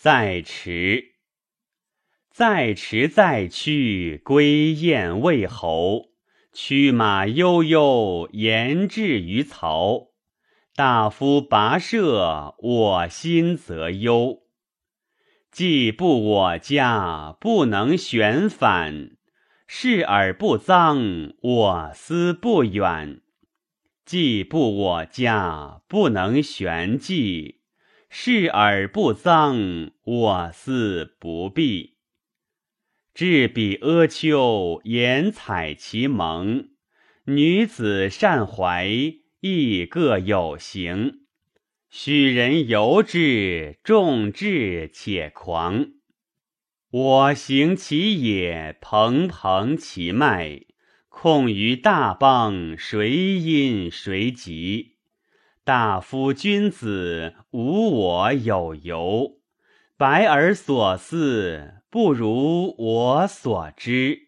在迟，在迟，在去，归雁未候。驱马悠悠，言至于曹。大夫跋涉，我心则忧。既不我家，不能旋返；视而不臧，我思不远。既不我家，不能旋迹。视而不脏，我思不避。至彼阿丘，言采其盟。女子善怀，亦各有行。许人由之，众志且狂。我行其野，蓬蓬其脉。控于大邦，谁因谁及？大夫君子，无我有由。白而所思，不如我所知。